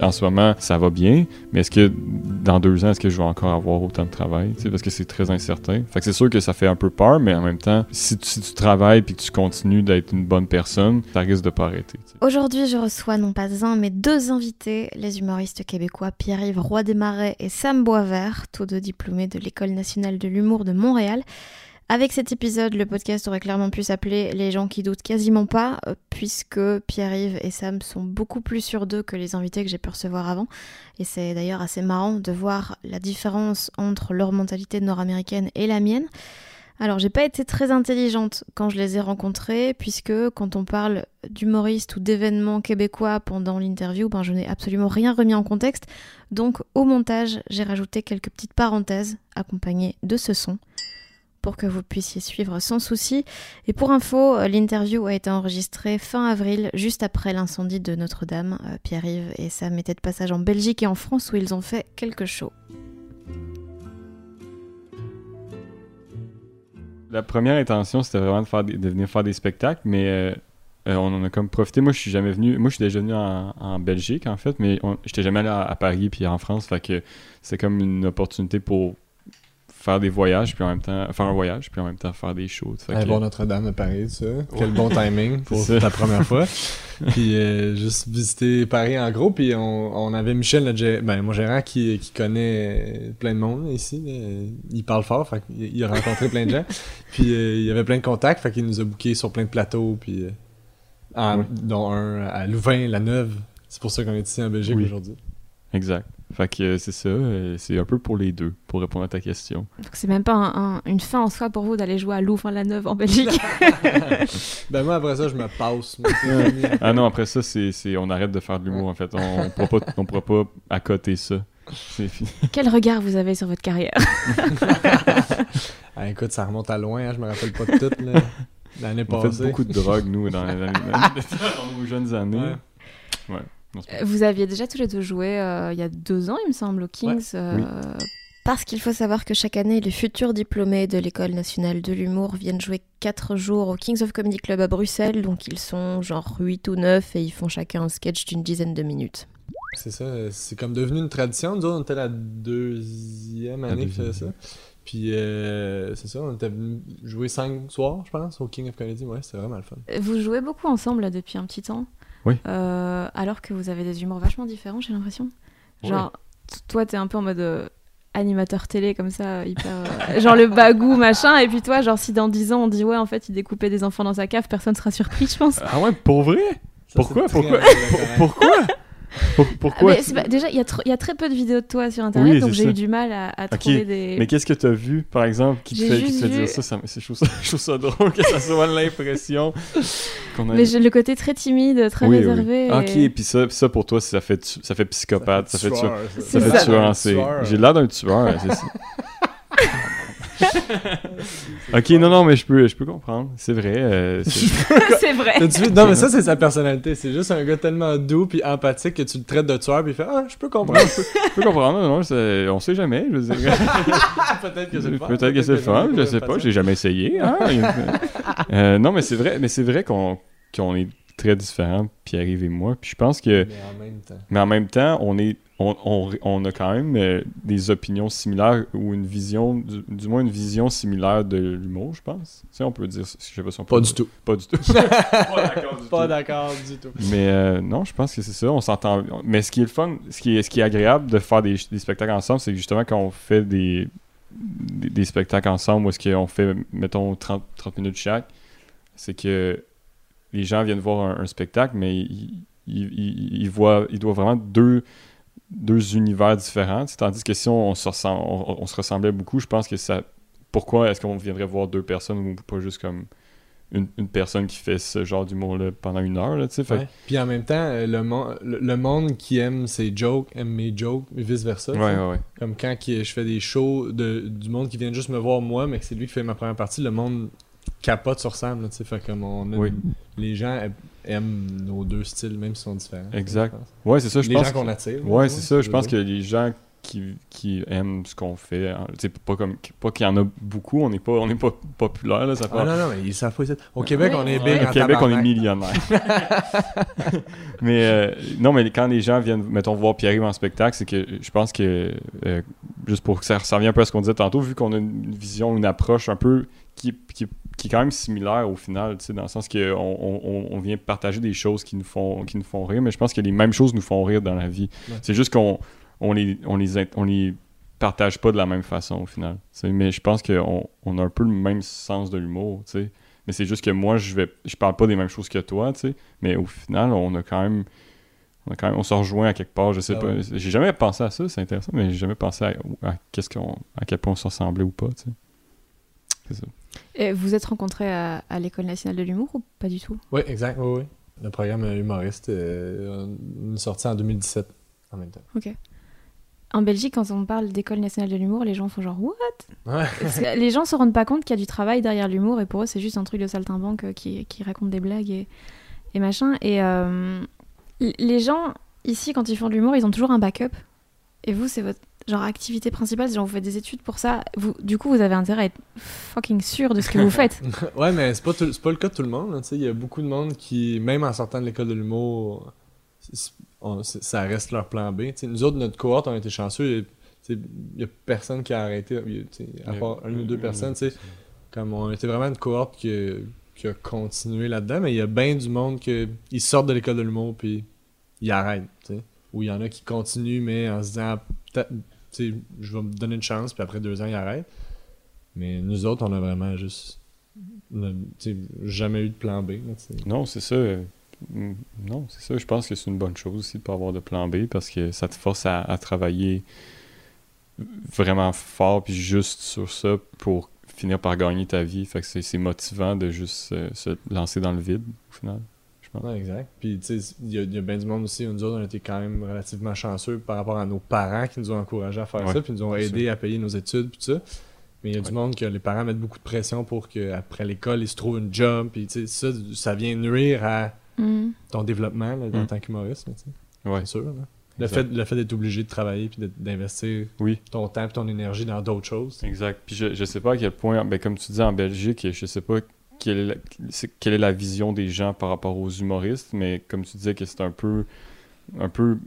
En ce moment, ça va bien, mais est-ce que dans deux ans, est-ce que je vais encore avoir autant de travail? Parce que c'est très incertain. Fait c'est sûr que ça fait un peu peur, mais en même temps, si tu, travailles puis que tu continues d'être une bonne personne, ça risque de pas arrêter. Aujourd'hui, je reçois non pas un, mais deux invités, les humoristes québécois Pierre-Yves Roy Desmarais et Sam Boisvert, tous deux diplômés de l'École nationale de l'humour de Montréal. Avec cet épisode, le podcast aurait clairement pu s'appeler Les gens qui doutent quasiment pas, euh, puisque Pierre-Yves et Sam sont beaucoup plus sûrs d'eux que les invités que j'ai pu recevoir avant. Et c'est d'ailleurs assez marrant de voir la différence entre leur mentalité nord-américaine et la mienne. Alors, j'ai pas été très intelligente quand je les ai rencontrés, puisque quand on parle d'humoristes ou d'événements québécois pendant l'interview, ben je n'ai absolument rien remis en contexte. Donc, au montage, j'ai rajouté quelques petites parenthèses accompagnées de ce son pour que vous puissiez suivre sans souci. Et pour info, euh, l'interview a été enregistrée fin avril, juste après l'incendie de Notre-Dame. Euh, Pierre-Yves et Sam étaient de passage en Belgique et en France où ils ont fait quelques shows. La première intention, c'était vraiment de, venir faire des spectacles, mais euh, on en a comme profité. Moi, je suis jamais venu. Moi, je suis déjà venu en, Belgique, en fait, mais j'étais jamais allé à, à Paris puis en France. Fait c'est comme une opportunité pour faire des voyages, puis en même temps. faire un voyage, puis en même temps faire des shows. Aller que- voir Notre-Dame de Paris, ça. Quel bon timing pour ta première fois. puis euh, juste visiter Paris en gros. Puis on, on avait Michel, notre ben, mon gérant, qui, qui connaît plein de monde ici. là. Il parle fort, fait il a rencontré plein de gens. Puis euh, il y avait plein de contacts, fait qu'il nous a bookés sur plein de plateaux. Puis euh, en- Ouais. dont un à Louvain, la Neuve. C'est pour ça qu'on est ici en Belgique Oui. aujourd'hui. Exact. Fait que euh, c'est ça. euh, c'est un peu pour les deux, pour répondre à ta question. Donc c'est même pas un- un- une fin en soi pour vous d'aller jouer à Louvain-la-Neuve en Belgique. ben moi après ça, je me passe. Ah non, après ça, c'est, c'est- on arrête de faire de l'humour, en fait. On, on pourra pas, on pourra pas accoter ça. C'est fini. Quel regard vous avez sur votre carrière? Ah, écoute, ça remonte à loin, hein, je me rappelle pas de tout. là. L'année On fait passée. beaucoup de drogue, nous, dans, les- dans les- dans nos jeunes années. Ouais. Ouais. Euh, Vous aviez déjà tous les deux joué euh, il y a deux ans, il me semble, au Kings. euh, Parce qu'il faut savoir que chaque année, les futurs diplômés de l'École nationale de l'humour viennent jouer quatre jours au Kings of Comedy Club à Bruxelles. Donc ils sont genre 8 ou 9 et ils font chacun un sketch d'une dizaine de minutes. C'est ça, c'est comme devenu une tradition. Nous on était la deuxième année faisait ça. Puis euh, c'est ça, on était venu jouer cinq soirs, je pense, au King of Comedy. Ouais, c'était vraiment le fun. Vous jouez beaucoup ensemble là, depuis un petit temps. Oui. Euh, alors que vous avez des humours vachement différents, j'ai l'impression. Genre, toi, t'es un peu en mode euh, animateur télé, comme ça, hyper. euh, genre le bagou, machin. Et puis toi, genre, si dans 10 ans on dit ouais, en fait, il découpait des enfants dans sa cave, personne sera surpris, je pense. Ah ouais, pour vrai? Ça, Pourquoi? Pourquoi? Pourquoi? Pour- pourquoi? Ah, mais c'est pas- déjà, il y, a tr- il y a très peu de vidéos de toi sur internet, Oui, donc j'ai eu du mal à, à Ok, trouver des. Mais qu'est-ce que t'as vu, par exemple, qui te J'ai fait, qui te juste fait vu- dire ça? ça, je, trouve ça je trouve ça drôle que ça soit l'impression qu'on a... Mais j'ai le côté très timide, très Oui, oui. réservé. Ok, et- puis ça, ça pour toi, ça fait, tu- ça fait psychopathe, ça fait, tueur. Ça fait ça. tueur, c'est- Tueur. J'ai l'air d'un tueur, c'est ça. ok, non, non, mais je peux, je peux comprendre. C'est vrai. euh, c'est- c'est vrai. T'as-tu vu? Non, mais ça, c'est sa personnalité. C'est juste un gars tellement doux puis empathique que tu le traites de tueur puis il fait Ah, je peux comprendre. je peux comprendre, non, non, c'est- on sait jamais. Je veux dire. Peut-être que c'est le fun. Peut-être que c'est le fun, je sais pas, j'ai jamais essayé. hein. Euh, non, mais c'est vrai, mais c'est vrai qu'on qu'on est très différents, Pierre-Yves et moi. Puis je pense que. Mais en même temps. Mais en même temps, on est. On, on- on a quand même euh, des opinions similaires ou une vision, du, du moins une vision similaire de l'humour, je pense. Tu sais, on peut dire, je sais pas si on peut Pas dire- du tout. Pas du tout. pas d'accord du Pas tout. d'accord du tout. Mais euh, non, je pense que c'est ça, on s'entend. Mais ce qui est le fun, ce qui est, ce qui est agréable de faire des, des spectacles ensemble, c'est que justement quand on fait des, des, des spectacles ensemble, où est-ce qu'on fait, mettons, 30, 30 minutes chaque, c'est que les gens viennent voir un, un spectacle, mais ils, ils, ils- ils voient, ils doivent vraiment deux, deux univers différents. Tandis que si on, on se ressemble- on- on se ressemblait beaucoup, je pense que ça. Pourquoi est-ce qu'on viendrait voir deux personnes ou pas juste comme une, une personne qui fait ce genre d'humour-là pendant une heure, là, tu sais? Fait que- Ouais. Puis en même temps, euh, le, le, le monde qui aime ses jokes aime mes jokes, et vice-versa. Ouais, ouais, ouais. Comme quand je fais des shows de, du monde qui vient juste me voir moi, mais que c'est lui qui fait ma première partie, le monde capote sur Sam. Là, tu sais. fait comme on a Oui. les gens aiment- nos deux styles, même s'ils sont différents. Exact. Ouais, c'est ça, je les pense. gens qu'on que- attire. Ouais, c'est ça. Je pense dire. que les gens qui, qui aiment ce qu'on fait, hein, sais, pas comme pas qu'il y en a beaucoup, on n'est pas on n'est pas populaire là, ça Ah fait- non, non, mais ils savent pas. Au Québec, Ouais, on est ouais. big Au Québec, on est millionnaire. mais euh, non, mais quand les gens viennent, mettons, voir Pierre-Yves en spectacle, c'est que je pense que, euh, juste pour que ça, ça revient un peu à ce qu'on disait tantôt, vu qu'on a une vision, une approche un peu qui, qui, qui est quand même similaire au final, tu sais, dans le sens qu'on on, vient partager des choses qui nous, font, qui nous font rire, mais je pense que les mêmes choses nous font rire dans la vie. Ouais. C'est juste qu'on on les, on les, on les partage pas de la même façon au final. Mais je pense qu'on on a un peu le même sens de l'humour, tu sais. Mais c'est juste que moi, je vais je parle pas des mêmes choses que toi, tu sais. Mais au final, on a quand même. On, a quand même, on se rejoint à quelque part, je sais Ah pas. ouais. J'ai jamais pensé à ça, c'est intéressant, mais j'ai jamais pensé à, à qu'est-ce à quel point on se ressemblait ou pas, tu sais. C'est ça. Et vous êtes rencontrés à, à l'École nationale de l'humour ou pas du tout? Oui, exact. Oui, oui. Le programme euh, humoriste euh, une sortie en 2017 en même temps. En Belgique, quand on parle d'École nationale de l'humour, les gens font genre What? Ouais. Parce que les gens se rendent pas compte qu'il y a du travail derrière l'humour et pour eux, c'est juste un truc de saltimbanque euh, qui, qui raconte des blagues et, et machin. Et euh, les gens, ici, quand ils font de l'humour, ils ont toujours un backup. Et vous, c'est votre genre activité principale, c'est genre vous faites des études pour ça. Vous, du coup, vous avez intérêt à être fucking sûr de ce que vous faites. ouais, mais c'est pas, tout- c'est pas le cas de tout le monde. sais. Il y a beaucoup de monde qui, même en sortant de l'école de l'humour, c'est- on- c'est- ça reste leur plan B. Tu sais, nous autres, notre cohorte, on a été chanceux. Il y a personne qui a arrêté, a, à part une ou deux personnes. tu sais. Comme on était vraiment une cohorte qui, a- qui a continué là-dedans, mais il y a bien du monde qui sortent de l'école de l'humour puis ils arrêtent. tu sais. Ou il y en a qui continuent, mais en se disant, Je vais me donner une chance, puis après deux ans, ils arrêtent. Mais nous autres, on a vraiment juste. on jamais eu de plan B. Non, c'est ça. mm, Non, c'est ça. Je pense que c'est une bonne chose aussi de pas avoir de plan B parce que ça te force à, travailler vraiment fort puis juste sur ça pour finir par gagner ta vie. Fait que c'est motivant de juste se lancer dans le vide au final. Je pense. Ouais, exact. Puis, tu sais, il y a, il y a bien du monde aussi. Nous autres, on a été quand même relativement chanceux par rapport à nos parents qui nous ont encouragés à faire Ouais, ça, puis nous ont aidés à payer nos études, puis tout ça. Mais il y a du monde que les parents mettent beaucoup de pression pour qu'après l'école, ils se trouvent une job, puis tu sais, ça, ça vient nuire à Mm. ton développement là, en Mm. tant qu'humoriste, là, tu sais. Ouais. c'est sûr. là. Le Exact. fait, le fait d'être obligé de travailler puis d'investir Oui. ton temps et ton énergie dans d'autres choses. Exact. Puis je, je sais pas à quel point, ben comme tu dis en Belgique, je sais pas quelle est, la, c'est- quelle est la vision des gens par rapport aux humoristes, mais comme tu disais que c'est un peu, un peu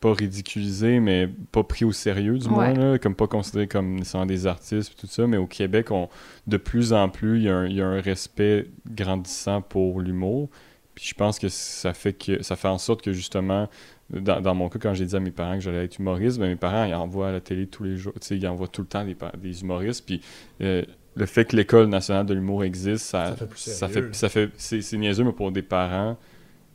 pas ridiculisé, mais pas pris au sérieux du moins, Ouais. là, comme pas considéré comme nécessairement des artistes et tout ça, mais au Québec, on, de plus en plus, il y, a un, il y a un respect grandissant pour l'humour. Puis je pense que ça fait que ça fait en sorte que justement, dans, dans mon cas, quand j'ai dit à mes parents que j'allais être humoriste, ben mes parents ils envoient à la télé tous les jours, ils envoient tout le temps des, des humoristes. Puis euh, le fait que l'école nationale de l'humour existe, ça, Ça fait plus ça fait, ça fait, c'est, niaiseux, mais pour des parents,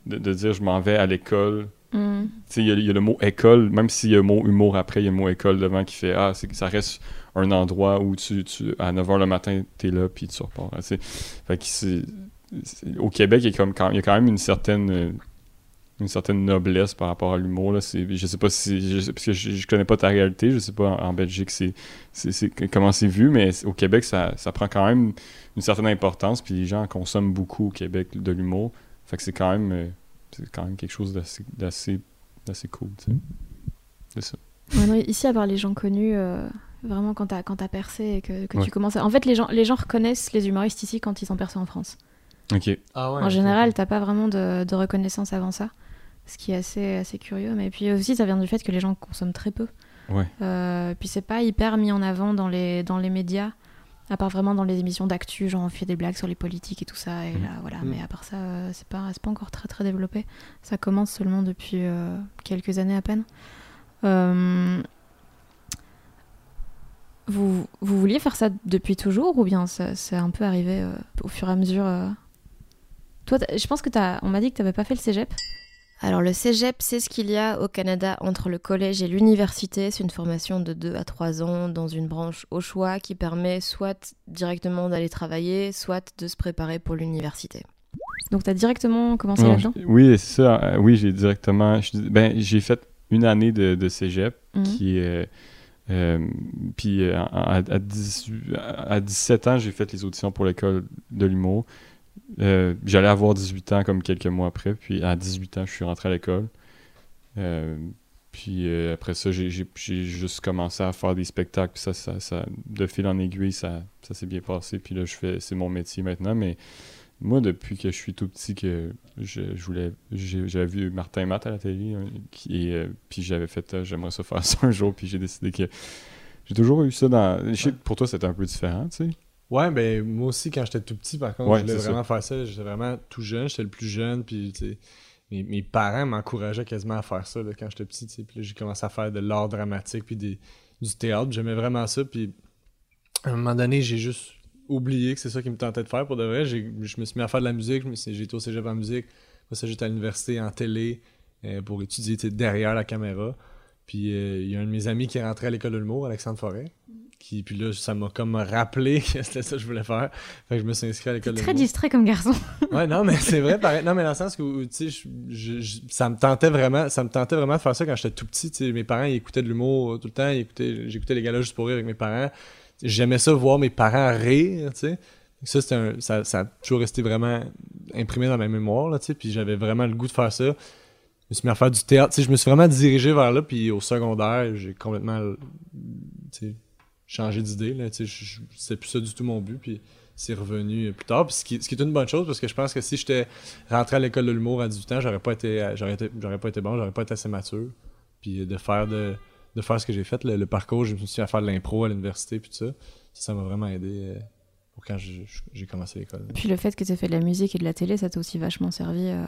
de, de dire je m'en vais à l'école. Mm. Tu sais, il y, a- il y a le mot école, même s'il y a le mot humour après, il y a le mot école devant qui fait ah, c'est, que ça reste un endroit où tu, tu à 9h le matin, t'es là, puis tu repars. sais. Fait que c'est, c'est- au Québec, il y, a comme, quand- il y a quand même une certaine, euh, une certaine noblesse par rapport à l'humour. Là. C'est, je sais pas si. Je, parce que je, je connais pas ta réalité, je sais pas en, en Belgique c'est, c'est, c'est- comment c'est vu, mais au Québec, ça, ça prend quand même une certaine importance, puis les gens consomment beaucoup au Québec de l'humour. Fait que c'est quand même, euh, c'est quand même quelque chose d'assez, d'assez, d'assez cool. sais. C'est ça. Ouais, non, ici, à part les gens connus, euh, vraiment quand t'as quand t'as percé et que, que Ouais. tu commences. à- En fait, les gens, les gens reconnaissent les humoristes ici quand ils ont percé en France. Ok. Ah ouais, en général, t'as pas vraiment de, de reconnaissance avant ça, ce qui est assez, assez curieux. Mais puis aussi, ça vient du fait que les gens consomment très peu. Ouais. Euh, puis c'est pas hyper mis en avant dans les, dans les médias, à part vraiment dans les émissions d'actu, genre on fait des blagues sur les politiques et tout ça, et Mhm. là voilà. Mhm. Mais à part ça, euh, c'est pas, c'est pas encore très très développé. Ça commence seulement depuis euh, quelques années à peine. Euh, Vous, vous vouliez faire ça depuis toujours ou bien ça- c'est un peu arrivé euh, au fur et à mesure euh? Toi, je pense que t'as, on m'a dit que t'avais pas fait le cégep. Alors le cégep, c'est ce qu'il y a au Canada entre le collège et l'université. C'est une formation de 2 à 3 ans dans une branche au choix qui permet soit directement d'aller travailler, soit de se préparer pour l'université. Donc t'as directement commencé Non, là-dedans? oui, c'est ça. Euh, oui, j'ai directement. ben, j'ai fait une année de, de cégep Mhm. qui est. euh, puis euh, à, à 18 à 17 ans, j'ai fait les auditions pour l'école de l'humour. Euh, J'allais avoir 18 ans comme quelques mois après. Puis à 18 ans, je suis rentré à l'école. Euh, puis euh, après ça, j'ai juste commencé à faire des spectacles. Puis ça, ça, ça- de fil en aiguille, ça, ça s'est bien passé. Puis là, je fais, c'est mon métier maintenant. Mais moi, depuis que je suis tout petit, que je, je voulais, j'avais vu Martin Matt à la télé, hein, qui, et, puis j'avais fait, j'aimerais ça faire ça un jour, puis j'ai décidé que j'ai toujours eu ça dans. Je sais que pour toi, c'était un peu différent, tu sais. Ouais, ben moi aussi, quand j'étais tout petit, par contre, Ouais, je voulais vraiment faire ça. J'étais vraiment tout jeune, j'étais le plus jeune, puis tu sais, mes, mes parents m'encourageaient quasiment à faire ça là, quand j'étais petit. tu sais. Puis j'ai commencé à faire de l'art dramatique, puis des, du théâtre. J'aimais vraiment ça, puis à un moment donné, j'ai juste oublié que c'est ça qui me tentait de faire pour de vrai. Je me suis mis à faire de la musique, j'ai été au cégep en musique. Après ça, j'étais à l'université en télé euh, pour étudier derrière la caméra. Puis euh, il y a un de mes amis qui est rentré à l'école de l'humour, Alexandre Forêt. Qui, puis là, ça m'a comme rappelé que c'était ça que je voulais faire. Fait que je me suis inscrit à l'école de très distrait comme garçon. Ouais, non, mais c'est vrai, pareil. Non, mais dans le sens où, tu sais, je- je- je- ça me tentait vraiment, ça me tentait vraiment de faire ça quand j'étais tout petit. Tu sais, mes parents, ils écoutaient de l'humour tout le temps. J'écoutais les galas juste pour rire avec mes parents. J'aimais ça voir mes parents rire, tu sais. Ça, un- ça, ça a toujours resté vraiment imprimé dans ma mémoire, là, tu sais. Puis j'avais vraiment le goût de faire ça. Je me suis mis à faire du théâtre. Tu sais, je me suis vraiment dirigé vers là. Puis au secondaire, j'ai complètement, changé d'idée, là. C'était plus ça du tout mon but. Puis c'est revenu plus tard. Puis ce qui, ce qui est une bonne chose parce que je pense que si j'étais rentré à l'école de l'humour à 18 ans, j'aurais pas été j'aurais été j'aurais pas été bon, j'aurais pas été assez mature. Puis de faire de, de faire ce que j'ai fait, le, parcours, je me suis mis à faire de l'impro à l'université puis tout ça. Ça m'a vraiment aidé euh, pour quand j'ai commencé l'école. Puis le fait que tu fait de la musique et de la télé, ça t'a aussi vachement servi euh,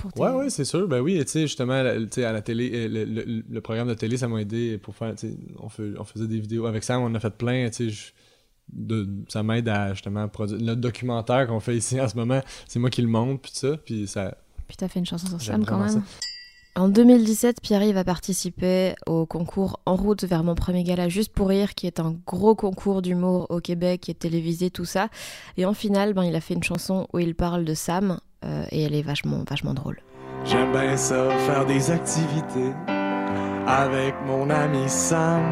pour. Ouais, ouais, c'est sûr. Ben oui, tu sais, justement, la- tu sais, à la télé, euh, le, le- le programme de télé, ça m'a aidé pour faire, tu sais, on, fait- on faisait des vidéos. Avec Sam, on en a fait plein, tu sais, de- ça m'aide à, justement, produire. Notre documentaire qu'on fait ici en ce moment, c'est moi qui le monte, puis ça, puis ça... Puis t'as fait une chanson sur Sam quand même. En 2017, Pierre-Yves a participé au concours En route vers mon premier gala Juste pour rire, qui est un gros concours d'humour au Québec, qui est télévisé, tout ça. Et en finale, ben, il a fait une chanson où il parle de Sam, euh, et elle est vachement, vachement drôle. J'aime bien ça, faire des activités avec mon ami Sam.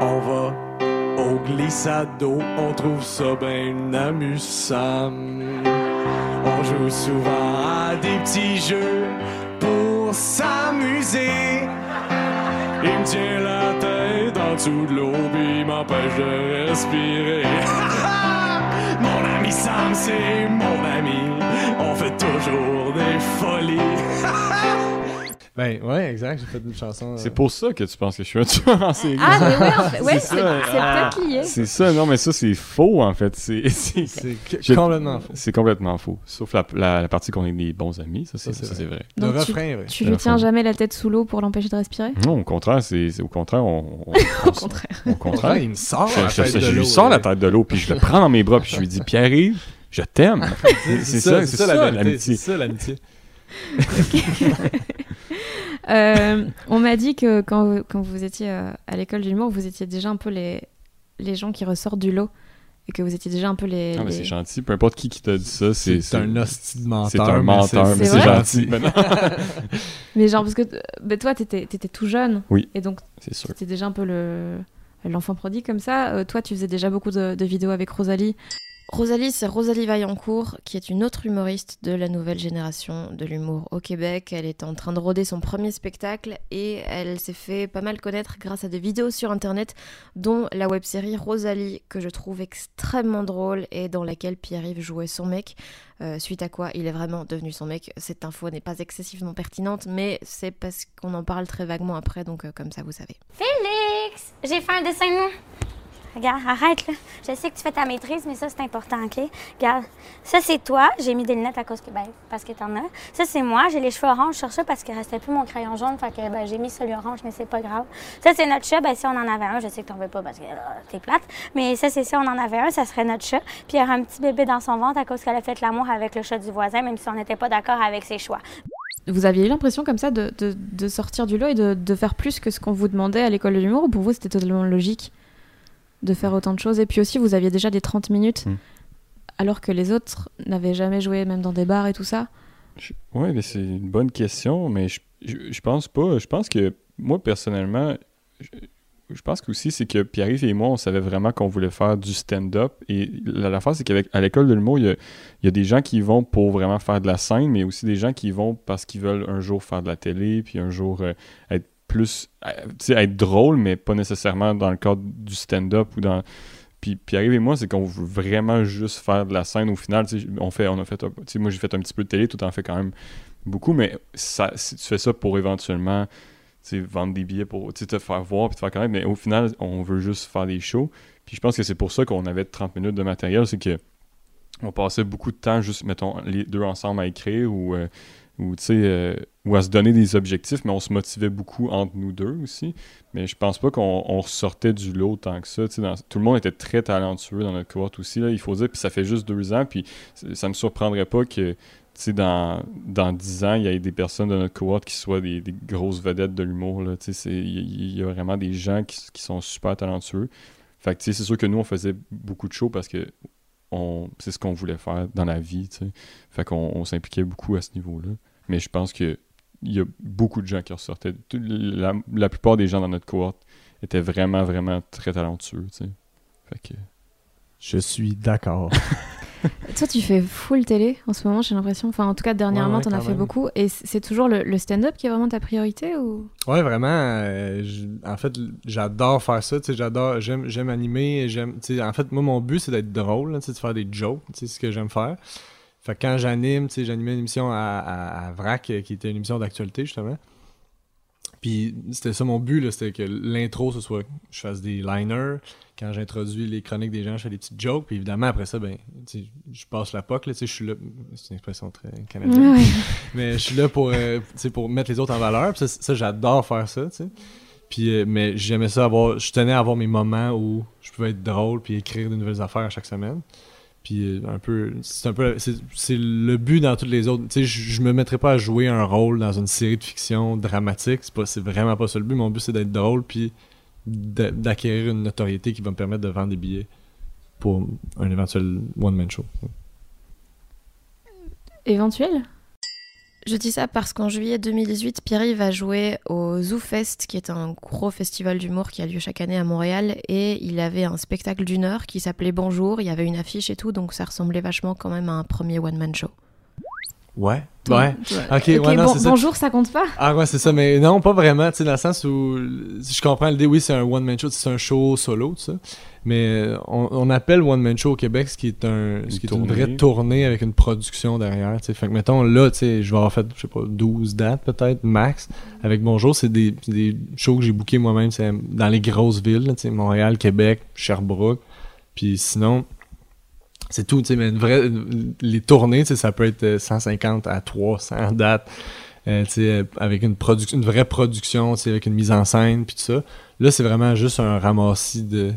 On va au glissade d'eau, on trouve ça bien amusant. On joue souvent à des petits jeux pour s'amuser. Il me tient la tête en dessous de l'eau, puis m'empêche de respirer. mon ami Sam, c'est mon ami. On fait toujours des folies. Ben, ouais, exact, j'ai fait une chanson... euh, C'est pour ça que tu penses que je suis un tueur en série. Ah, mais ouais, en fait, ouais, C'est ça, c'est ah. peut-être lié. C'est ça, non, mais ça, c'est faux, en fait. C'est Je- complètement faux. c'est complètement faux. Sauf la, la, la partie qu'on est des bons amis, ça, c'est vrai. Le refrain, est vrai. Tu La lui tiens jamais la tête sous l'eau pour l'empêcher de respirer? Non, au contraire, c'est au contraire, on, on- Au contraire. au contraire. il me sort Je, la je- tête je de lui l'eau, sors la ouais. tête de l'eau, puis je le prends dans mes bras, puis je lui dis Pierre-Yves, je t'aime. C'est ça, c'est ça, la l'amitié. C'est ça l'amitié. Euh, on m'a dit que quand vous, quand vous étiez euh, à l'école d'humour, vous étiez déjà un peu les, les gens qui ressortent du lot. Et que vous étiez déjà un peu les. Ah, mais les- c'est gentil. Peu importe qui qui t'a dit ça, c'est C'est un hostie de menteur. C'est un mais menteur, mais c'est gentil. Mais non, Mais genre, parce que ben, toi, t'étais étais tout jeune. Oui. Et donc, c'est sûr. c'était déjà un peu le l'enfant prodigue comme ça. Euh, toi, tu faisais déjà beaucoup de, de vidéos avec Rosalie. Rosalie, c'est Rosalie Vaillancourt, qui est une autre humoriste de la nouvelle génération de l'humour au Québec. Elle est en train de roder son premier spectacle et elle s'est fait pas mal connaître grâce à des vidéos sur internet, dont la web-série Rosalie, que je trouve extrêmement drôle et dans laquelle Pierre-Yves jouait son mec. Euh, suite à quoi il est vraiment devenu son mec. Cette info n'est pas excessivement pertinente, mais c'est parce qu'on en parle très vaguement après, donc euh, comme ça vous savez. Félix, j'ai fait un dessin de Regarde, arrête là. Je sais que tu fais ta maîtrise, mais ça c'est important, OK? Regarde, ça c'est toi. J'ai mis des lunettes à cause que, ben, parce que t'en as. Ça c'est moi. J'ai les cheveux orange sur ça parce qu'il restait plus mon crayon jaune. Fait ben, j'ai mis celui orange, mais c'est pas grave. Ça c'est notre chat. Ben, si on en avait un, je sais que t'en veux pas parce que t'es plate. Mais ça c'est si on en avait un, ça serait notre chat. Puis il y aurait un petit bébé dans son ventre à cause qu'elle a fait l'amour avec le chat du voisin, même si on n'était pas d'accord avec ses choix. Vous aviez eu l'impression comme ça de, de, de sortir du lot et de, de faire plus que ce qu'on vous demandait à l'école de l'humour ou pour vous c'était totalement logique? De faire autant de choses Et puis aussi, vous aviez déjà des 30 minutes, Mm. alors que les autres n'avaient jamais joué, même dans des bars et tout ça. Oui, mais c'est une bonne question, mais je, je, je pense pas. Je pense que moi, personnellement, je, je pense qu'aussi, c'est que Pierre-Yves et moi, on savait vraiment qu'on voulait faire du stand-up. Et la- l'affaire, c'est qu'à l'école de l'humour, il y a, il y a des gens qui vont pour vraiment faire de la scène, mais aussi des gens qui vont parce qu'ils veulent un jour faire de la télé, puis un jour euh, être plus. euh, être drôle, mais pas nécessairement dans le cadre du stand-up ou dans. Puis Pierre-Yves et moi, c'est qu'on veut vraiment juste faire de la scène au final. On, fait, on a fait. moi, j'ai fait un petit peu de télé, tout en fait quand même beaucoup, mais ça, si tu fais ça pour éventuellement vendre des billets pour te faire voir puis te faire connaître, mais au final, on veut juste faire des shows. Puis je pense que c'est pour ça qu'on avait 30 minutes de matériel, c'est que on passait beaucoup de temps juste, mettons, les deux ensemble à écrire ou, euh, ou, euh, ou à se donner des objectifs, mais on se motivait beaucoup entre nous deux aussi. Mais je pense pas qu'on on ressortait du lot tant que ça. tout le monde était très talentueux dans notre cohorte aussi, là, il faut dire, puis ça fait juste deux ans, puis ça me surprendrait pas que dans, dans 10 ans, il y a des personnes de notre cohorte qui soient des, grosses vedettes de l'humour. Il y, a vraiment des gens qui, qui sont super talentueux. Fait c'est sûr que nous, on faisait beaucoup de shows parce que c'est ce qu'on voulait faire dans la vie. tu sais. Fait qu'on on s'impliquait beaucoup à ce niveau-là. Mais je pense que il y a beaucoup de gens qui ressortaient. La, la plupart des gens dans notre cohorte étaient vraiment, vraiment très talentueux. tu sais. Fait que... Je suis d'accord. Toi, tu fais full télé en ce moment, j'ai l'impression. Enfin, en tout cas, dernièrement, Ouais, ouais, t'en as fait même. beaucoup. Et c'est toujours le, le stand-up qui est vraiment ta priorité ou? Ouais, vraiment. euh, en fait, j'adore faire ça. Tu sais, j'adore, j'aime, j'aime animer. J'aime, tu sais, en fait, moi, mon but, c'est d'être drôle, sais, de faire des jokes. C'est ce que j'aime faire. Fait que quand j'anime, tu sais, j'animais une émission à, à, à VRAC, euh, qui était une émission d'actualité, justement. Puis c'était ça mon but, là, c'était que l'intro, ce soit je fasse des liners. Quand j'introduis les chroniques des gens, je fais des petites jokes. Puis évidemment, après ça, ben, tu sais, je passe la POC, là, tu sais, je suis là. C'est une expression très canadienne. Mais je suis là pour, euh, tu sais, pour mettre les autres en valeur. Puis ça, ça, j'adore faire ça, tu sais. Puis, euh, mais j'aimais ça avoir. Je tenais à avoir mes moments où je pouvais être drôle puis écrire de nouvelles affaires à chaque semaine. Puis euh, un peu. C'est un peu. C'est le but dans toutes les autres. Tu sais, je, me mettrais pas à jouer un rôle dans une série de fiction dramatique. C'est pas- c'est vraiment pas ça le but. Mon but, c'est d'être drôle puis d'a- d'acquérir une notoriété qui va me permettre de vendre des billets pour un éventuel one-man show. éventuel? Je dis ça parce qu'en juillet 2018, Pierre va jouer au ZooFest, qui est un gros festival d'humour qui a lieu chaque année à Montréal, et il avait un spectacle d'une heure qui s'appelait Bonjour, il y avait une affiche et tout, donc ça ressemblait vachement quand même à un premier one-man show. Ouais. Ouais. Ok, ouais, non, bon- ça. bonjour, ça compte pas? Ah ouais, c'est ça, mais non, pas vraiment, tu sais, dans le sens où, si je comprends l'idée, oui, c'est un one-man show, c'est un show solo, tout ça, mais euh, on, on appelle one-man show au Québec ce qui est, un, ce qui est une vraie tournée avec une production derrière, tu sais, fait que mettons, là, tu sais, je vais avoir fait, je sais pas, 12 dates peut-être, max, avec Bonjour, c'est des, des shows que j'ai bookés moi-même, c'est dans les grosses villes, tu sais, Montréal, Québec, Sherbrooke, puis sinon... C'est tout, tu sais, mais une vraie, les tournées, tu sais, ça peut être euh, 150 à 300 dates. Euh, tu sais, euh, avec une, production une vraie production, tu sais, avec une mise en scène, puis tout ça. Là, c'est vraiment juste un ramassis de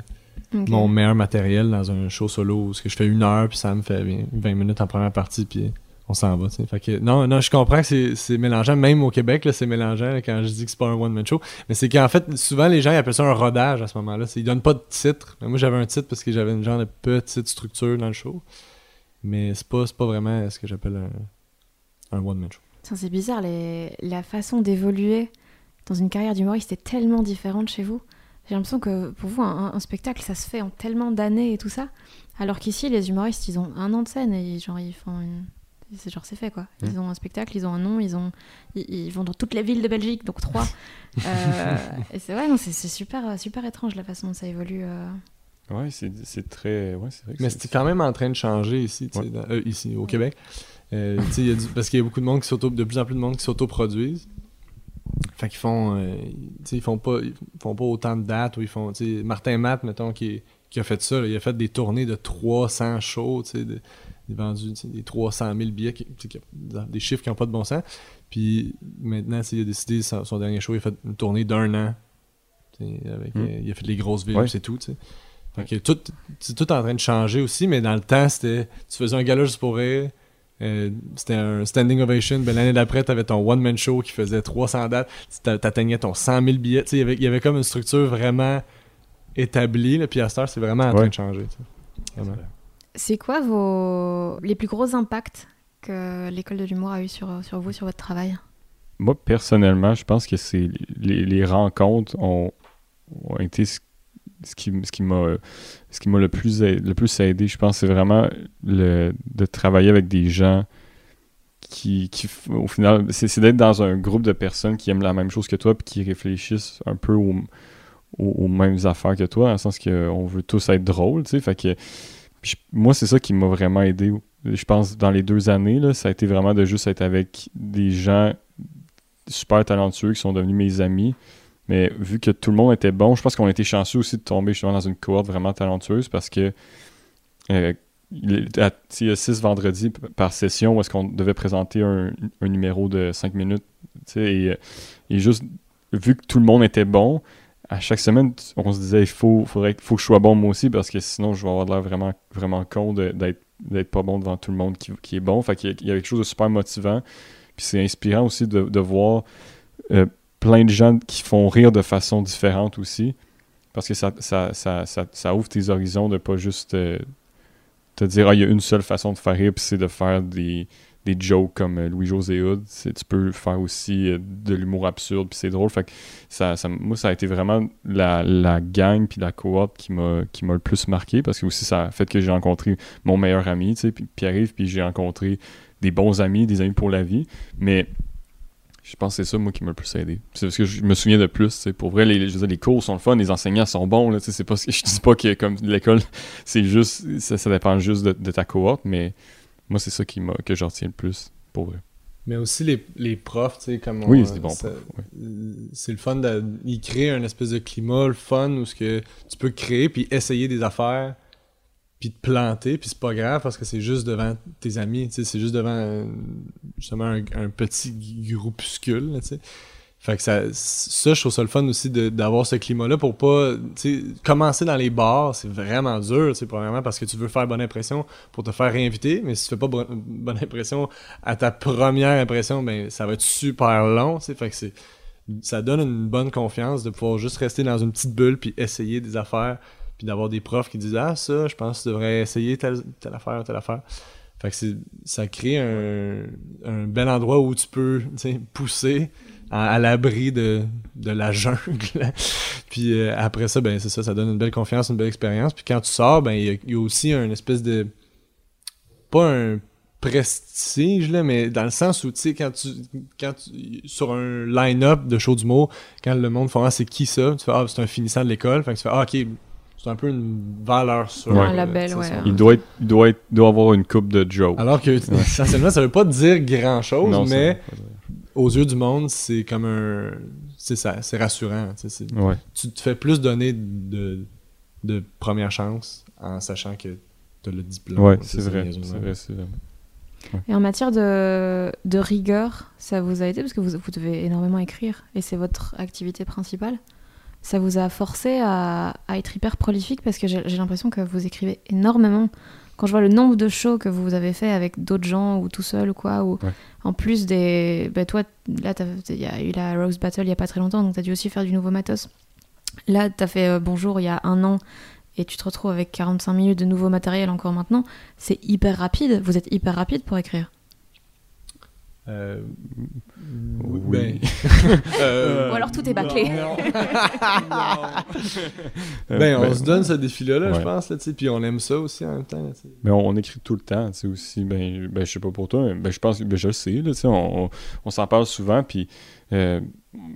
mon meilleur matériel dans un show solo où je fais une heure, puis ça me fait bien 20 minutes en première partie, puis on s'en va. Fait que, non, non, je comprends que c'est- mélangeant. Même au Québec, c'est mélangeant quand je dis que c'est pas un one-man show. Mais c'est qu'en fait, souvent, les gens ils appellent ça un rodage à ce moment-là. Ils donnent pas de titre. Moi, j'avais un titre parce que j'avais une genre de petite structure dans le show. Mais c'est pas, pas vraiment ce que j'appelle un, un one-man show. C'est bizarre, la façon d'évoluer dans une carrière d'humoriste est tellement différente chez vous. J'ai l'impression que pour vous, un, un spectacle, ça se fait en tellement d'années et tout ça. Alors qu'ici, les humoristes, ils ont un an de scène et genre, ils font une. C'est genre, c'est fait quoi. Ils ont un spectacle, ils ont un nom, ils, ont... ils, ils vont dans toutes les villes de Belgique, donc trois. Euh, et c'est ouais, non, c'est super, super étrange la façon dont ça évolue. euh. Ouais, c'est c'est très. Ouais, c'est vrai que Mais c'est- quand même en train de changer ici, Ouais. dans- euh, ici au Québec. Euh, tu sais, il y a du- parce qu'il y a beaucoup de monde qui s'auto, de plus en plus de monde qui s'autoproduisent. Fait qu'ils font, euh, tu sais, ils font pas, ils font pas autant de dates ou ils font, tu sais, Martin Matt, mettons, qui, qui a fait ça, là, il a fait des tournées de 300 shows, tu sais, il a vendu des 300 000 billets, qui- qui- des chiffres qui n'ont pas de bon sens. Puis maintenant, il a décidé, son, son dernier show, il a fait une tournée d'un an. Tu sais, Avec, Mm. euh, il a fait les grosses villes, Ouais. c'est tout. Fait que tout, c'est tout en train de changer aussi, mais dans le temps, c'était. Tu faisais un gala juste pour rire. euh, c'était un standing ovation. Ben, L'année d'après, tu avais ton one-man show qui faisait 300 dates. Tu atteignais ton 100 000 billets. Il y avait- il y avait comme une structure vraiment établie. Là, puis à cette heure, c'est vraiment en train de changer. Vraiment. C'est quoi vos... les plus gros impacts que l'école de l'humour a eu sur, vous, sur votre travail? Moi, personnellement, je pense que c'est les, rencontres ont, été ce, qui, ce qui m'a le plus le plus aidé. Je pense c'est vraiment de travailler avec des gens qui, qui au final, c'est d'être dans un groupe de personnes qui aiment la même chose que toi puis qui réfléchissent un peu aux mêmes affaires que toi, dans le sens qu'on veut tous être drôles, tu sais. Fait que moi, c'est ça qui m'a vraiment aidé. Je pense dans les deux années, ça a été vraiment de juste être avec des gens super talentueux qui sont devenus mes amis. Mais vu que tout le monde était bon, je pense qu'on a été chanceux aussi de tomber justement dans une cohorte vraiment talentueuse parce que euh, il y a- six vendredis par session où est-ce qu'on devait présenter un, numéro de cinq minutes. et juste, vu que tout le monde était bon, à chaque semaine, on se disait il faut, faut que je sois bon moi aussi parce que sinon je vais avoir l'air vraiment, vraiment con d'être pas bon devant tout le monde qui, qui est bon. Fait qu'il y y a quelque chose de super motivant. Puis c'est inspirant aussi de, voir euh, plein de gens qui font rire de façon différente aussi. Parce que ça, ça, ça ouvre tes horizons de pas juste euh, te dire, ah, il y a une seule façon de faire rire, puis c'est de faire des, des jokes comme euh, Louis-José Hood. Tu peux faire aussi euh, de l'humour absurde, puis c'est drôle. Fait que ça, moi, ça a été vraiment la, gang puis la cohorte qui m'a le plus marqué, parce que aussi ça a fait que j'ai rencontré mon meilleur ami, tu sais, puis Pierre-Yves, puis j'ai rencontré des bons amis, des amis pour la vie. Mais je pense que c'est ça, moi, qui m'a le plus aidé. C'est parce que je me souviens de plus. Pour vrai, les, cours sont le fun, les enseignants sont bons. Là, c'est pas, je dis pas que comme l'école, c'est juste, ça, ça dépend juste de, de ta cohorte, mais moi, c'est ça qui m'a, que j'en retiens le plus, pour vrai. Mais aussi les, les profs, tu sais, comme on- Oui, c'est euh, C'est le fun de ils créent un espèce de climat, le fun, où ce que tu peux créer puis essayer des affaires, puis te planter, puis c'est pas grave parce que c'est juste devant tes amis, tu sais, c'est juste devant euh, justement un, un petit groupuscule, tu sais. Fait que ça, ça, je trouve ça le fun aussi d'avoir ce climat-là pour pas, commencer dans les bars, c'est vraiment dur, premièrement parce que tu veux faire bonne impression pour te faire réinviter, mais si tu fais pas bonne, bonne impression à ta première impression, ben ça va être super long, fait que c'est, ça donne une bonne confiance de pouvoir juste rester dans une petite bulle puis essayer des affaires, puis d'avoir des profs qui disent ah ça, je pense que tu devrais essayer telle, telle affaire, telle affaire. Fait que ça crée un, un bel endroit où tu peux, pousser à, l'abri de, de la jungle. puis euh, après ça, ben c'est ça, ça donne une belle confiance, une belle expérience. Puis quand tu sors, ben il y a- il y, a aussi un espèce de pas un prestige là, mais dans le sens où tu sais quand tu quand tu sur un line-up de show d'humour, quand le monde fait ah c'est qui ça, tu fais ah c'est un finissant de l'école, fait que tu fais ah ok c'est un peu une valeur sur Ouais. Un label, tu sais, ouais. Il doit, être, il doit, être, doit avoir une coupe de jokes. Alors que essentiellement ça veut pas dire grand chose, Non, ça- mais aux yeux du monde, c'est comme un. C'est ça, c'est rassurant. tu sais, c'est- Ouais. Tu te fais plus donner de, de première chance en sachant que tu as le diplôme. Sais, c'est vrai. niaiseux, C'est ouais. vrai, c'est vrai. Et en matière de, de rigueur, ça vous a aidé? Parce que vous, vous devez énormément écrire et c'est votre activité principale. Ça vous a forcé à, à être hyper prolifique? Parce que j'ai j'ai l'impression que vous écrivez énormément. Quand je vois le nombre de shows que vous avez fait avec d'autres gens ou tout seul ou quoi, ou Ouais. en plus des. Bah toi, là, t'as- il y a eu la Rose Battle il y a pas très longtemps, donc t'as dû aussi faire du nouveau matos. Là, t'as fait euh, Bonjour il y a un an et tu te retrouves avec 45 minutes de nouveau matériel encore maintenant. C'est hyper rapide. Vous êtes hyper rapide pour écrire. Euh, Oui. ben, euh, Ou alors tout est bâclé. Euh, ben, on ben, se donne ce défi-là, là, je Ouais. pense, là, puis on aime ça aussi en même temps. là. Mais on, on écrit tout le temps, tu sais, aussi. Ben, ben je sais pas pour toi, mais ben, je pense, ben, je le sais, là, on, on, on s'en parle souvent, puis euh,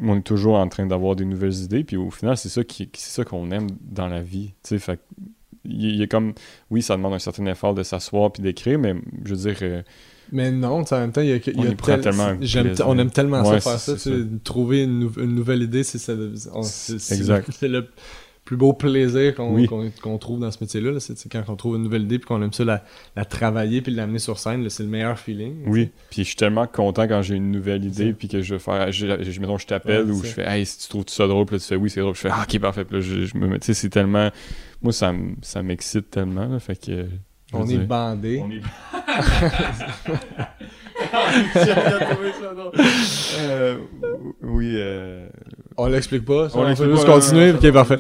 on est toujours en train d'avoir des nouvelles idées, puis au final, c'est ça qui, c'est ça qu'on aime dans la vie, tu sais, fait il y, il y a comme, oui, ça demande un certain effort de s'asseoir puis d'écrire, mais je veux dire, euh, Mais non, en même temps, il y a, il y On a tel- tellement j'aime- on aime tellement Ouais, ça faire ça, trouver une, nou- une nouvelle idée, c'est ça, on- c'est- le plus beau plaisir qu'on Oui. trouve dans ce métier-là, là, c'est quand on trouve une nouvelle idée puis qu'on aime ça la, la travailler puis l'amener sur scène, c'est le meilleur feeling. oui, puis je suis tellement content quand j'ai une nouvelle idée, puis que je veux faire, je, je, mettons, je t'appelle Ouais, ou je fais, hey, si tu trouves ça drôle, puis là, tu fais, oui, c'est drôle, je fais, ah, ok, parfait, puis là, je, je me mets, tu sais, c'est tellement, moi, ça, ça m'excite tellement, là, fait que, On est bandés. On est. Euh, oui, euh... On l'explique pas, ça, On on, l'explique peut juste pas, continuer, ok, parfait.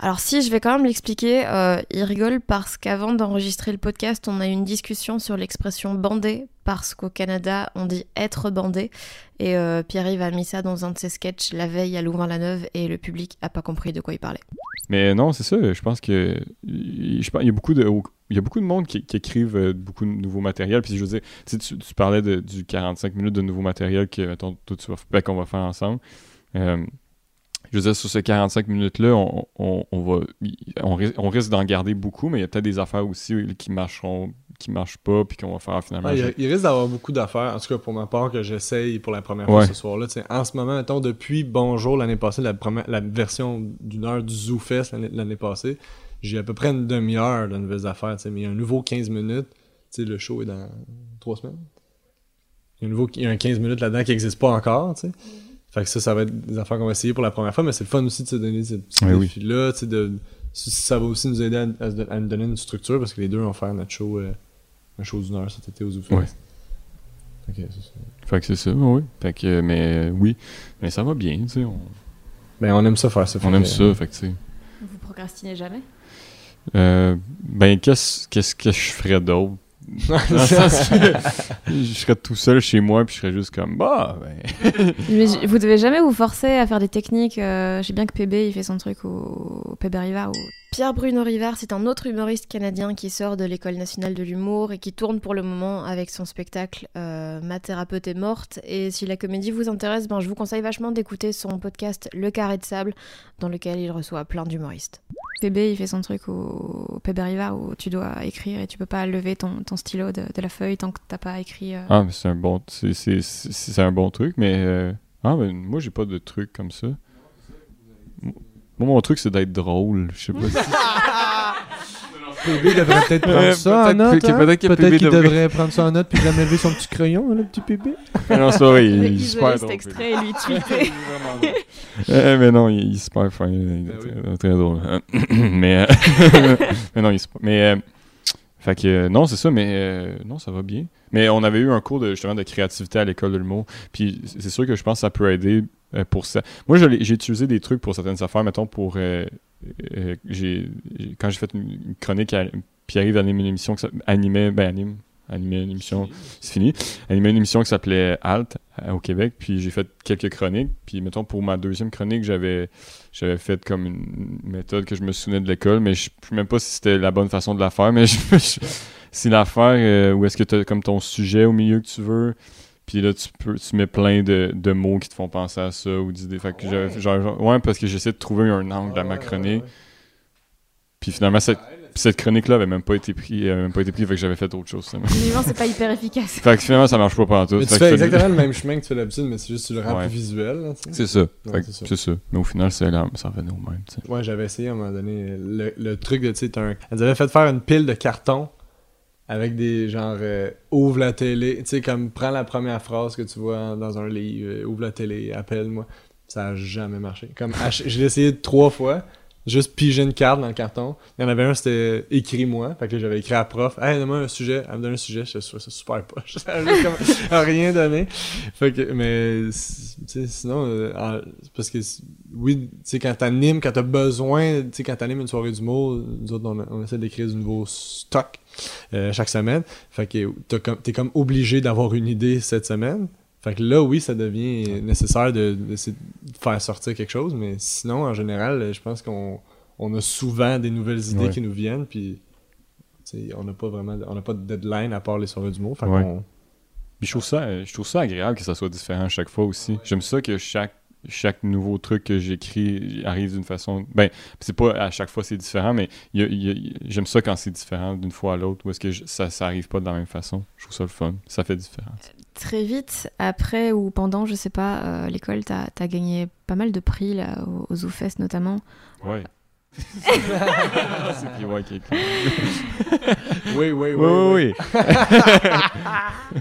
Alors si, je vais quand même l'expliquer. Euh, il rigole parce qu'avant d'enregistrer le podcast, on a eu une discussion sur l'expression bandé, parce qu'au Canada, on dit être bandé. Et euh, Pierre-Yves a mis ça dans un de ses sketchs la veille à Louvain-la-Neuve, et le public a pas compris de quoi il parlait. Mais non, c'est ça. Je pense que je pense, y a beaucoup de monde qui, écrivent euh, beaucoup de nouveaux matériels. Puis je veux tu, parlais de, du 45 minutes de nouveau matériel que mettons, toi, tu vas, ben, qu'on va faire ensemble. Je veux dire, sur ces 45 minutes-là, on, on, on va on, ris- on risque d'en garder beaucoup, mais il y a peut-être des affaires aussi qui marcheront qui marchent pas puis qu'on va faire finalement. Il, risque d'avoir beaucoup d'affaires, en tout cas pour ma part, que j'essaye pour la première fois ce soir-là. En ce moment, mettons, depuis Bonjour l'année passée, la, première, la version d'une heure du ZooFest l'année- l'année passée, j'ai à peu près une demi-heure de nouvelles affaires. Mais il y a un nouveau 15 minutes. Le show est dans trois semaines. Il y a un, nouveau, il y a un 15 minutes là-dedans qui n'existe pas encore. tu sais. Fait que ça, ça va être des affaires qu'on va essayer pour la première fois, mais c'est le fun aussi de se donner ces petits Ouais, oui. défis-là. tu sais, de- si- Ça va aussi nous aider à, nous donner une structure parce que les deux vont faire notre show, euh, un show d'une heure cet été aux ZooFest. Ouais. Fait que c'est ça. Fait que c'est ça, oui. Fait que, mais euh, oui, mais ça va bien, tu sais. On, Ben, on aime ça faire ça. on aime que- ça, fait que tu sais. Vous procrastinez jamais? Euh, ben, qu'est-ce qu'est-ce que je ferais d'autre? Dans le sens que je serais tout seul chez moi, puis je serais juste comme, bah, ben. Mais j- vous devez jamais vous forcer à faire des techniques. euh, je sais bien que PB il fait son truc au, au PB Rivard. ou- Pierre Bruno Rivard, c'est un autre humoriste canadien qui sort de l'école nationale de l'humour et qui tourne pour le moment avec son spectacle euh, Ma thérapeute est morte. Et si la comédie vous intéresse, ben, je vous conseille vachement d'écouter son podcast Le Carré de Sable, dans lequel il reçoit plein d'humoristes. PB il fait son truc au, au PB Rivard où tu dois écrire et tu peux pas lever ton, ton stylo de, de la feuille tant que t'as pas écrit. euh, Ah, mais c'est un bon, c'est, c'est, c'est, c'est un bon truc, mais. euh, Ah, ben, moi, j'ai pas de truc comme ça. Moi, mon truc, c'est d'être drôle. Je sais pas si. PB devrait peut-être prendre ça en peut-être note. que- hein? peut-être que Peut-être PB qu'il devrait- devrait prendre ça en note puis jamais lever son petit crayon, hein, le petit PB. non, c'est vrai, il, il est isoler super cet drôle. extrait lui tweeter. Euh, mais non, il, il est super fin. Il est Ben très, très drôle. mais, euh, mais non, il est super- Mais, euh, fait que, euh, non, c'est ça, mais euh, non, ça va bien. Mais on avait eu un cours de, justement de créativité à l'école de l'humour. Puis c'est sûr que je pense que ça peut aider euh, pour ça. Moi, j'ai utilisé des trucs pour certaines affaires, mettons, pour. Euh, j'ai quand j'ai fait une chronique, à, Pierre-Yves anime une émission qui animait, ben anime, animait une émission, c'est fini, animait une émission qui s'appelait Alt euh, au Québec, puis j'ai fait quelques chroniques, puis mettons pour ma deuxième chronique, j'avais j'avais fait comme une méthode que je me souvenais de l'école, mais je ne sais même pas si c'était la bonne façon de la faire, mais je, je- c'est l'affaire euh, où est-ce que tu as comme ton sujet au milieu que tu veux, puis là tu peux tu mets plein de, de mots qui te font penser à ça ou d'idées. Fait que j'avais- genre, genre- ouais, parce que j'essaie de trouver un angle à ma chronique. Puis finalement, cette, cette chronique-là avait même pas été prise, avait même pas été prise, fait que j'avais fait autre chose. finalement. C'est pas hyper efficace. fait que finalement, ça marche pas partout. Mais tu Fait fais exactement le même chemin que tu fais d'habitude, mais c'est juste que tu le rends Ouais. plus visuel. C'est ça. Ouais, c'est ça. Mais au final, c'est là, ça revenait au même. Ouais, j'avais essayé à un moment donné le, le truc de, tu sais, un... Elles avaient fait faire une pile de cartons avec des genre euh, ouvre la télé, tu sais, comme prends la première phrase que tu vois dans un livre, euh, ouvre la télé, appelle-moi. Ça a jamais marché. Comme je essayé trois fois, juste piger une carte dans le carton. Il y en avait un, c'était écris-moi. Fait que j'avais écrit à la prof, hey, donne-moi un sujet. Elle me donne un sujet, je ça super poche. Comme rien donné. Fait que, mais, sinon, euh, parce que, oui, tu sais, quand t'animes, quand t'as besoin, tu sais, quand t'animes une soirée d'humour, nous autres, on, on essaie d'écrire du nouveau stock euh, chaque semaine. Fait que t'as comme- t'es comme obligé d'avoir une idée cette semaine. Fait que là, oui, ça devient nécessaire de, de, de faire sortir quelque chose, mais sinon, en général, je pense qu'on on a souvent des nouvelles idées Ouais. qui nous viennent, puis on n'a pas vraiment, on n'a pas de deadline à part les soirées du mot. Fait Ouais. qu'on- Puis je trouve ça, je trouve ça agréable que ça soit différent à chaque fois aussi. J'aime ça que chaque chaque nouveau truc que j'écris arrive d'une façon. Ben, c'est pas à chaque fois c'est différent, mais j'aime ça quand c'est différent d'une fois à l'autre, ou est-ce que je- ça, ça arrive pas de la même façon? Je trouve ça le fun. Ça fait différent. Très vite, après ou pendant, je sais pas, euh, l'école, t'as as gagné pas mal de prix là, aux, aux notamment. Ouais. C'est PY qui est Oui, oui, oui. Oui, oui, oui.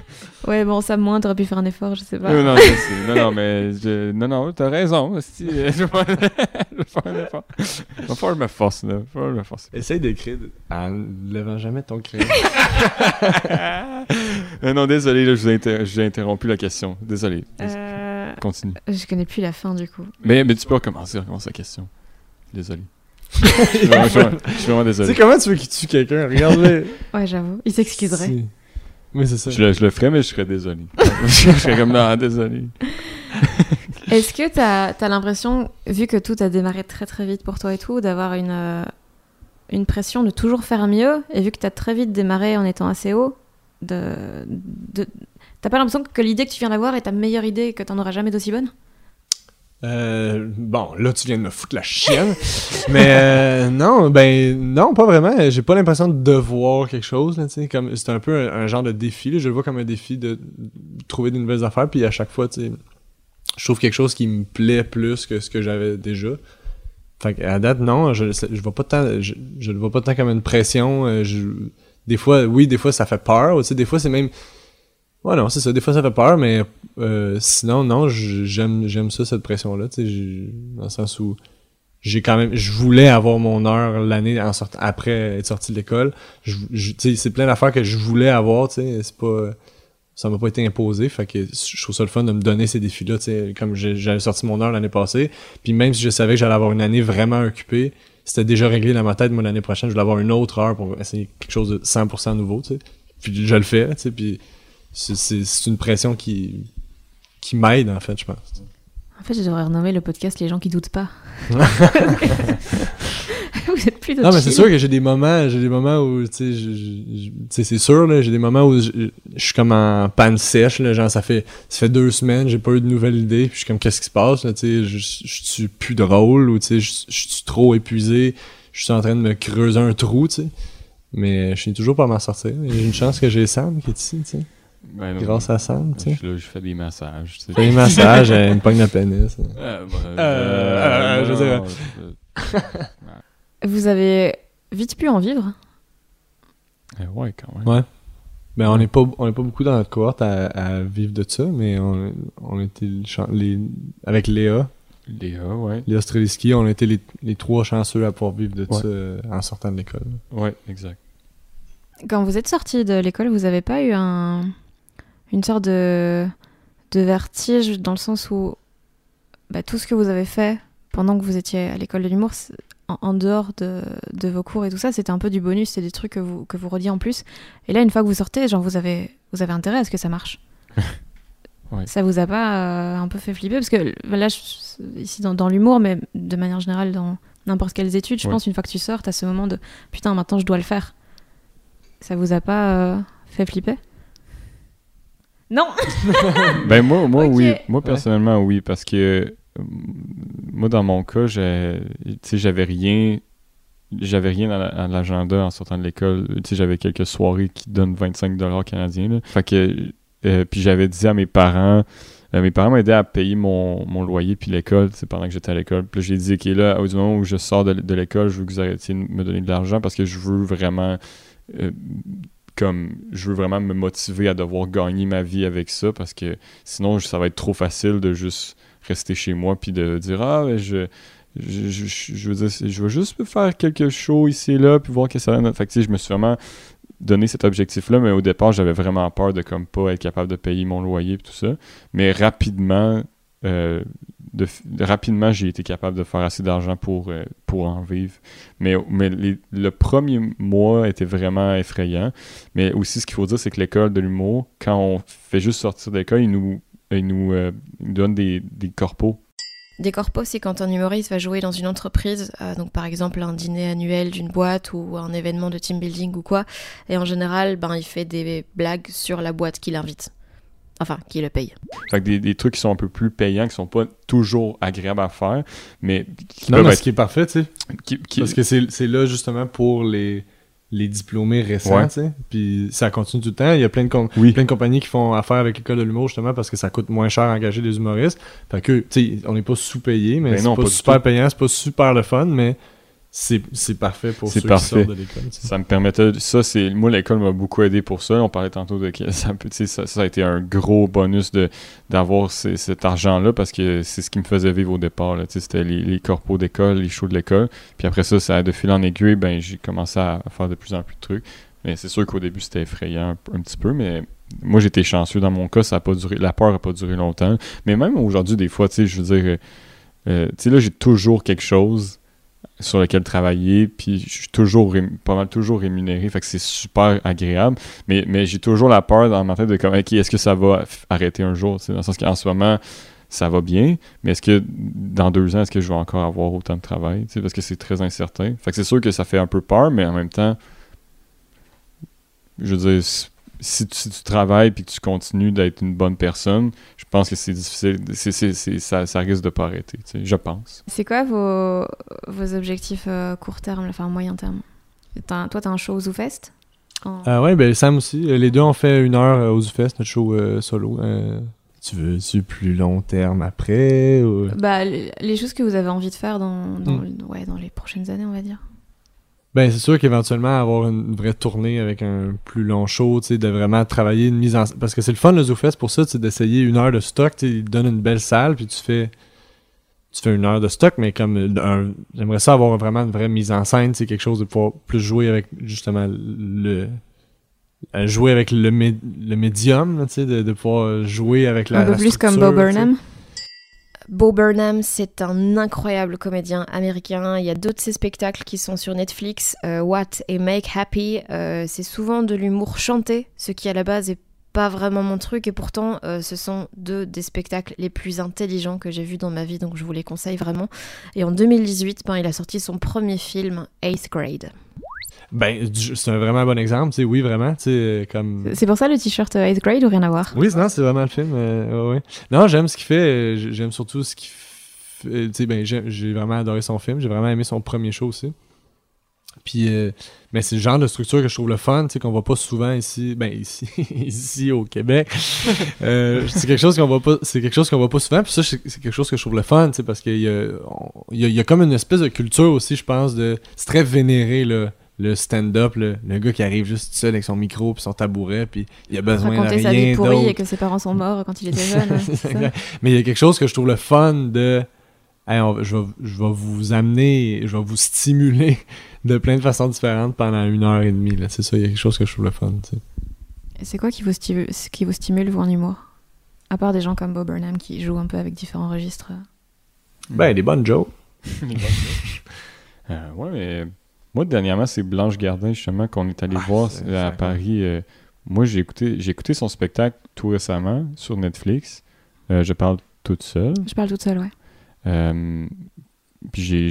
Ouais, bon, ça moins, t'aurais pu faire un effort, je sais pas. Non, non, je sais. non, non, mais je... non, non, t'as raison. hostie. Je vais faire un effort. Que je me force, là. Je me force. Essaye d'écrire en levant jamais ton crayon. Euh, non, désolé, là, je vous ai, inter- j'ai interrompu la question. Désolé. Euh, Continue. je connais plus la fin du coup. Mais, mais tu peux recommencer, recommence la question. Désolé. je, suis vraiment, je suis vraiment- je suis vraiment tu sais désolé. comment tu veux qu'il tue quelqu'un? Regarde-le. Ouais, j'avoue, il s'excuserait. Si. Oui, c'est ça. Je le, je le ferais, mais je serais désolé. je serais comme, non, désolé. Est-ce que t'as as, l'impression, vu que tout a démarré très très vite pour toi et tout, d'avoir une, euh, une pression de toujours faire mieux? Et vu que t'as très vite démarré en étant assez haut, de, de... t'as pas l'impression que l'idée que tu viens d'avoir est ta meilleure idée et que t'en auras jamais d'aussi bonne? Euh, bon, là, tu viens de me foutre la chienne. Mais euh, non, ben non, pas vraiment. J'ai pas l'impression de devoir quelque chose. C'est un peu un, genre de défi. Je le vois comme un défi de, trouver de nouvelles affaires. Puis à chaque fois, je trouve quelque chose qui me plaît plus que ce que j'avais déjà. Fait qu'à date, non, je, je vois pas tant, je, je le vois pas tant comme une pression. euh, des fois, oui, des fois ça fait peur. Tu sais, des fois c'est même Ouais, non, c'est ça. Des fois, ça fait peur, mais euh, sinon, non, j'aime j'aime ça, cette pression-là. Tu dans le sens où j'ai quand même... Je voulais avoir mon heure l'année après être sorti de l'école. Tu c'est plein d'affaires que je voulais avoir, tu. C'est pas... Ça m'a pas été imposé, fait que je trouve ça le fun de me donner ces défis-là, tu sais. Comme j'avais sorti mon heure l'année passée, puis même si je savais que j'allais avoir une année vraiment occupée, c'était déjà réglé dans ma tête, moi, l'année prochaine, je voulais avoir une autre heure pour essayer quelque chose de 100% nouveau, tu. Puis je le fais, tu puis c'est une pression qui, qui m'aide, en fait, je pense. En fait, je devrais renommer le podcast Les gens qui doutent pas. Vous êtes plutôt Non, mais c'est sûr que j'ai des moments, j'ai des moments où, tu sais, c'est sûr, j'ai des moments où je, suis comme en panne sèche, là, genre, ça fait, ça fait deux semaines, j'ai pas eu de nouvelles idées, puis je suis comme, qu'est-ce qui se passe, là, tu sais, je, suis plus drôle, ou, tu sais, je, suis trop épuisé, je suis en train de me creuser un trou, tu sais. Mais je suis toujours pas à m'en sortir. J'ai une chance que j'ai Sam qui est ici, tu sais. Ben, Grâce à Sam, je tu sais. suis là, je fais des massages. tu sais. Fais des massages, elle me pogne la pénis. Euh, bah, Euh, euh, je veux dire- non, je- Vous avez vite pu en vivre? Euh, ouais, quand même. Ouais. Ben, on n'est pas, on est pas beaucoup dans notre cohorte à, à vivre de ça, mais on, on était les, avec Léa, Léa, ouais. Léa Streliski, on était les, les trois chanceux à pouvoir vivre de Ouais. ça euh, en sortant de l'école. Ouais, exact. Quand vous êtes sorti de l'école, vous avez pas eu un, une sorte de, de vertige dans le sens où bah, tout ce que vous avez fait pendant que vous étiez à l'école de l'humour, en, en dehors de, de vos cours et tout ça, c'était un peu du bonus, c'est des trucs que vous, que vous rediez en plus. Et là, une fois que vous sortez, genre, vous avez, vous avez intérêt à ce que ça marche. Ouais. Ça vous a pas euh, un peu fait flipper Parce que là, je- ici dans, dans l'humour, mais de manière générale dans n'importe quelles études, je Ouais. pense une fois que tu sors, t'as ce moment de putain, maintenant je dois le faire. Ça vous a pas euh, fait flipper? Non Ben moi, moi oui. Moi personnellement oui, parce que euh, moi dans mon cas, j'ai- tu sais, j'avais rien, j'avais rien à la- à l'agenda en sortant de l'école. Tu sais, j'avais quelques soirées qui donnent 25 dollars canadiens. Là. Fait que euh, puis j'avais dit à mes parents. euh, mes parents m'aidaient à payer mon, mon loyer puis l'école, c'est pendant que j'étais à l'école. Puis j'ai dit, OK, là, au moment où je sors de, de l'école, je veux que vous arrêtiez de me donner de l'argent parce que je veux vraiment euh, comme je veux vraiment me motiver à devoir gagner ma vie avec ça parce que sinon ça va être trop facile de juste rester chez moi puis de dire ah ben, je je, je, veux je veux juste faire quelques shows ici et là, puis voir que ça donne. Fait que, je me suis vraiment donné cet objectif-là, mais au départ, j'avais vraiment peur de comme pas être capable de payer mon loyer et tout ça. Mais rapidement, euh, rapidement, j'ai été capable de faire assez d'argent pour, euh, pour en vivre. Mais, mais le premier mois était vraiment effrayant. Mais aussi, ce qu'il faut dire, c'est que l'école de l'humour, quand on fait juste sortir de l'école, ils nous, ils nous, euh, donnent des, des corpos. Des corpos, c'est quand un humoriste va jouer dans une entreprise, euh, donc par exemple un dîner annuel d'une boîte ou un événement de team building ou quoi, et en général, ben, il fait des blagues sur la boîte qui l'invite. Enfin, qui le paye. Fait que des, des trucs qui sont un peu plus payants, qui sont pas toujours agréables à faire, mais qui Non, mais être- ce qui est parfait, tu sais. qui- qui- Parce que c'est c'est là justement pour les, les diplômés récents, Ouais. tu sais. Puis ça continue tout le temps. Il y a plein de, com- Oui. plein de compagnies qui font affaire avec l'école de l'humour justement parce que ça coûte moins cher à engager des humoristes. Fait que, tu sais, on n'est pas sous-payé, mais Ben c'est pas, pas super tout. payant, c'est pas super le fun, mais c'est parfait pour ceux parfait. qui sortent de l'école. Ça me permettait. Ça, c'est. Moi, l'école m'a beaucoup aidé pour ça. On parlait tantôt de ça, ça, ça a été un gros bonus de d'avoir cet argent-là parce que c'est ce qui me faisait vivre au départ. là. C'était les, les corpos d'école, les shows de l'école. Puis après ça, ça a de fil en aiguille, ben j'ai commencé à faire de plus en plus de trucs. Mais c'est sûr qu'au début, c'était effrayant un, un petit peu, mais moi, j'étais chanceux. Dans mon cas, ça a pas duré. La peur n'a pas duré longtemps. Mais même aujourd'hui, des fois, tu sais, je veux dire, euh, euh, tu sais, là, j'ai toujours quelque chose sur lequel travailler, puis je suis toujours pas mal toujours rémunéré, fait que c'est super agréable, mais, mais j'ai toujours la peur dans ma tête de comme, ok, est-ce que ça va arrêter un jour, dans le sens qu'en ce moment, ça va bien, mais est-ce que dans deux ans, est-ce que je vais encore avoir autant de travail, tu sais, parce que c'est très incertain. Fait que c'est sûr que ça fait un peu peur, mais en même temps, je veux dire, si- tu, si tu travailles puis que tu continues d'être une bonne personne, je pense que c'est difficile, c'est- ça, ça risque de pas arrêter, tu sais, je pense. C'est quoi vos, vos objectifs euh, court terme, enfin moyen terme? T'as- Toi, t'as un show au ZooFest En- Ah ouais, ben Sam aussi. Euh, Les deux ont fait une heure euh, au ZooFest, notre show euh, solo. Euh, tu veux-tu plus long terme après ou... Bah, les les choses que vous avez envie de faire dans, dans, Mm. ouais, dans les prochaines années, on va dire. Ben, c'est sûr qu'éventuellement, avoir une vraie tournée avec un plus long show, tu sais, de vraiment travailler une mise en Parce que c'est le fun, le ZooFest, pour ça, sais, d'essayer une heure de stock, tu sais, il te donne une belle salle, puis tu fais... Tu fais une heure de stock, mais comme euh, un- j'aimerais ça avoir vraiment une vraie mise en scène, c'est quelque chose de pouvoir plus jouer avec justement le euh, jouer avec le, mé- le médium, tu sais, de, de pouvoir jouer avec la un peu la plus comme structure, Bo tu sais. Burnham. Bo Burnham, c'est un incroyable comédien américain. Il y a deux de ses spectacles qui sont sur Netflix, euh, What et Make Happy. Euh, c'est souvent de l'humour chanté, ce qui à la base est pas vraiment mon truc, et pourtant euh, ce sont deux des spectacles les plus intelligents que j'ai vus dans ma vie, donc je vous les conseille vraiment. Et en 2018, ben, il a sorti son premier film, Eighth Grade. Ben, c'est un vraiment bon exemple, tu sais, oui, vraiment, tu sais, euh, comme... C'est pour ça le t-shirt euh, Eighth Grade ou rien à voir? Oui, non, c'est vraiment le film. euh, ouais. Non, j'aime ce qu'il fait. euh, J'aime surtout ce qu'il fait. euh, Tu sais, ben, j'ai vraiment adoré son film. J'ai vraiment aimé son premier show aussi. Puis, euh, mais c'est le genre de structure que je trouve le fun, tu sais, qu'on voit pas souvent ici, ben ici, ici au Québec. Euh, c'est quelque chose qu'on voit pas, c'est quelque chose qu'on voit pas souvent. Puis ça, c'est quelque chose que je trouve le fun, tu sais, parce qu'il y y a comme une espèce de culture aussi, je pense, de, c'est très vénéré là, le stand-up, le, le gars qui arrive juste seul avec son micro puis son tabouret, puis il a besoin de Raconter rien sa vie pourrie d'autre. et que ses parents sont morts quand il était jeune. Exact. Mais il y a quelque chose que je trouve le fun de. Hey, on va- je, vais, je vais vous amener, je vais vous stimuler de plein de façons différentes pendant une heure et demie. là. C'est ça, il y a quelque chose que je trouve le fun. C'est quoi qui vous, stimule, qui vous stimule, vous, en humour? À part des gens comme Bob Burnham qui jouent un peu avec différents registres. Ben, des bonnes jokes. Euh, ouais, mais moi, dernièrement, c'est Blanche Gardin, justement, qu'on est allé Ah, voir à Paris. Euh, moi, j'ai écouté, j'ai écouté son spectacle tout récemment sur Netflix. Euh, je parle toute seule. Je parle toute seule, ouais. Euh, puis j'ai,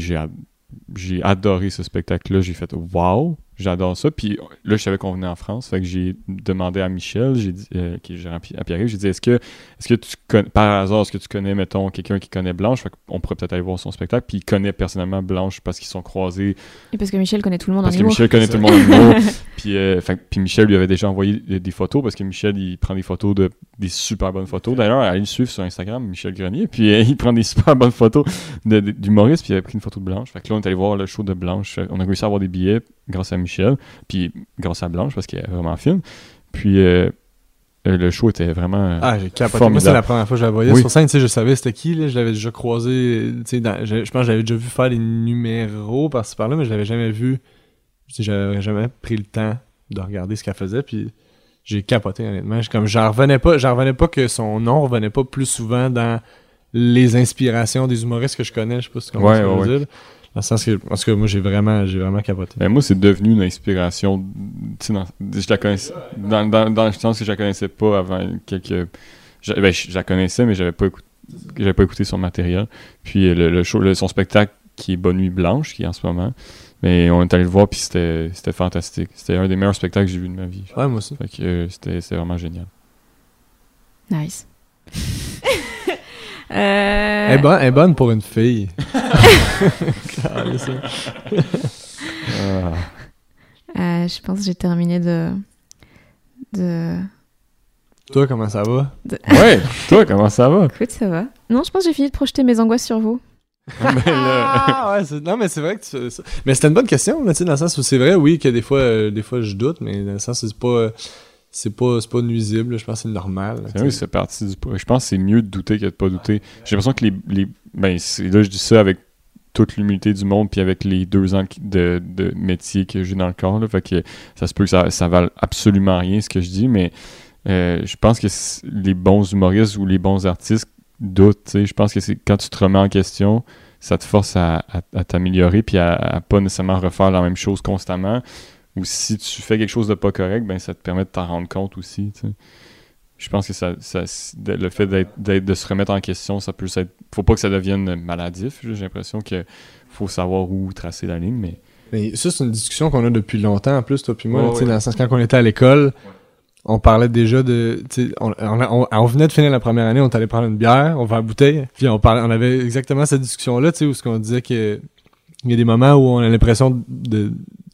j'ai adoré ce spectacle-là. J'ai fait Wow, j'adore ça. Puis là, je savais qu'on venait en France. Fait que j'ai demandé à Michel, j'ai dit, euh, qui est gérant à Pierre, j'ai dit Est-ce que, est-ce que tu connais, par hasard, est-ce que tu connais, mettons, quelqu'un qui connaît Blanche? Fait qu'on pourrait peut-être aller voir son spectacle. Puis il connaît personnellement Blanche parce qu'ils sont croisés. Et parce que Michel connaît tout le monde Parce en que humour. Michel connaît tout le monde en humour. puis, euh, fait que- puis Michel lui avait déjà envoyé des, des photos parce que Michel, il prend des photos de des super bonnes photos. D'ailleurs, allez le suivre sur Instagram, Michel Grenier. Puis euh, il prend des super bonnes photos de- de- d'humoristes. Puis il avait pris une photo de Blanche. Fait que là, on est allé voir le show de Blanche. On a réussi à avoir des billets grâce à Michel. Puis grâce à Blanche parce qu'elle est vraiment fine. Puis euh, euh, le show était vraiment. euh, Ah, j'ai capoté. Moi, c'est la première fois que je la voyais Oui. sur scène. Tu sais, je savais c'était qui. Là. Je l'avais déjà croisé. Tu sais, dans- je, je pense que j'avais déjà vu faire des numéros par-ci par-là, mais je l'avais jamais vu. Sais, j'avais jamais pris le temps de regarder ce qu'elle faisait. Puis j'ai capoté, honnêtement. Je- Comme j'en revenais pas, j'en revenais pas que son nom revenait pas plus souvent dans les inspirations des humoristes que je connais. Je sais pas si tu comprends Ouais, ce que je ouais, dire. Dans le sens que, parce que moi, j'ai vraiment, j'ai vraiment capoté. Ben, moi, c'est devenu une inspiration. tu sais, dans- Je la connaissais. Dans, dans, dans le sens que je la connaissais pas avant quelques. je, ben, je, je la connaissais, mais j'avais pas écouté. J'avais pas écouté son matériel. Puis euh, le, le show, le- son spectacle qui est Bonne Nuit Blanche, qui est en ce moment. Mais on est allé le voir, puis c'était c'était fantastique. C'était un des meilleurs spectacles que j'ai vu de ma vie. Ouais, moi aussi. Fait que euh, c'était c'était vraiment génial. Nice. Elle, Euh, est bonne, elle est bonne pour une fille. Ah. euh, je pense que j'ai terminé de. de. Toi, comment ça va? de- Ouais, toi, comment ça va? Écoute, ça va. Non, je pense que j'ai fini de projeter mes angoisses sur vous. Mais là- Ah, ouais, c'est- non, mais c'est vrai que tu. Mais c'était une bonne question, là, tu sais, dans le sens où c'est vrai, oui, que des fois, euh, des fois, je doute, mais dans le sens où c'est pas, euh, c'est pas, pas nuisible, je pense que c'est normal. là, C'est vrai, parti du. Je pense que c'est mieux de douter que de pas douter. J'ai l'impression que les. les ben, là, je dis ça avec toute l'humilité du monde, puis avec les deux ans de, de métier que j'ai dans le corps. Là, fait que ça se peut que ça, ça vale absolument rien ce que je dis, mais euh, je pense que les bons humoristes ou les bons artistes doutent. Je pense que c'est quand tu te remets en question, ça te force à, à- à t'améliorer, puis à, à pas nécessairement refaire la même chose constamment. Ou si tu fais quelque chose de pas correct, ben ça te permet de t'en rendre compte aussi. tu sais. Je pense que ça, ça- le fait d'être, d'être- de se remettre en question, ça peut être. Faut pas que ça devienne maladif. J'ai l'impression que faut savoir où tracer la ligne, mais. Mais ça, c'est une discussion qu'on a depuis longtemps, en plus, toi puis moi, ouais. dans le sens, quand on était à l'école, on parlait déjà de, tu sais, on, on, on- on venait de finir la première année, on allé prendre une bière, on va à la bouteille, puis on parlait, on avait exactement cette discussion-là, tu sais, où ce qu'on disait que il y a des moments où on a l'impression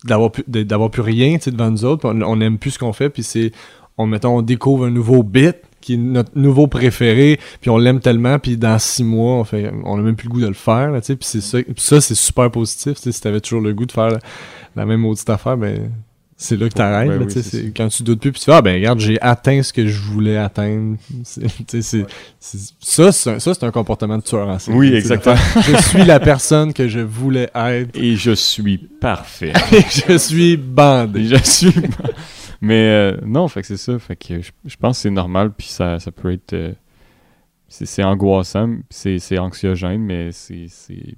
d'avoir d'avoir plus rien, tu devant nous autres, on, on aime plus ce qu'on fait, puis c'est, on on découvre un nouveau bit qui est notre nouveau préféré, puis on l'aime tellement, puis dans six mois, on fait, on a même plus le goût de le faire, tu puis c'est ça, c'est super positif, tu si t'avais toujours le goût de faire la, la même maudite affaire, ben c'est là que t'arrêtes, Ouais, oui, c'est c'est quand tu doutes plus, puis tu fais ah ben regarde, j'ai atteint ce que je voulais atteindre, C'est- c'est, c'est- ça c'est un, c'est comportement de tueur en série, Oui, exactement. je suis la personne que je voulais être, Et je suis parfait. et je suis bandé. Et je suis. mais euh, non, fait que c'est ça. Fait que je, je pense que c'est normal, puis ça, ça peut être. euh, c'est, c'est angoissant, c'est, c'est anxiogène, mais c'est. c'est,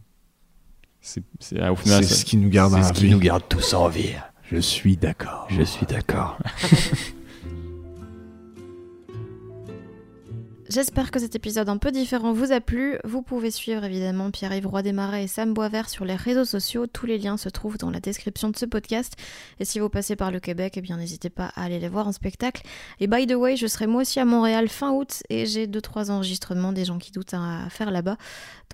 c'est, c'est- au final, ça- qui nous garde C'est en ce qui vie. nous garde tous en vie. Je suis d'accord. Je suis d'accord. J'espère que cet épisode un peu différent vous a plu. Vous pouvez suivre évidemment Pierre-Yves Roy Desmarais et Sam Boisvert sur les réseaux sociaux. Tous les liens se trouvent dans la description de ce podcast. Et si vous passez par le Québec, eh bien n'hésitez pas à aller les voir en spectacle. Et by the way, je serai moi aussi à Montréal fin août et j'ai 2-3 enregistrements des gens qui doutent à faire là-bas.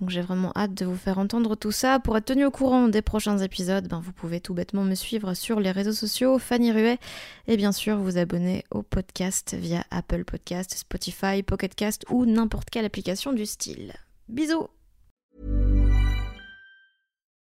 Donc j'ai vraiment hâte de vous faire entendre tout ça. Pour être tenu au courant des prochains épisodes, ben, vous pouvez tout bêtement me suivre sur les réseaux sociaux, Fanny Ruet, et bien sûr vous abonner au podcast via Apple Podcast, Spotify, Pocket Cast ou n'importe quelle application du style. Bisous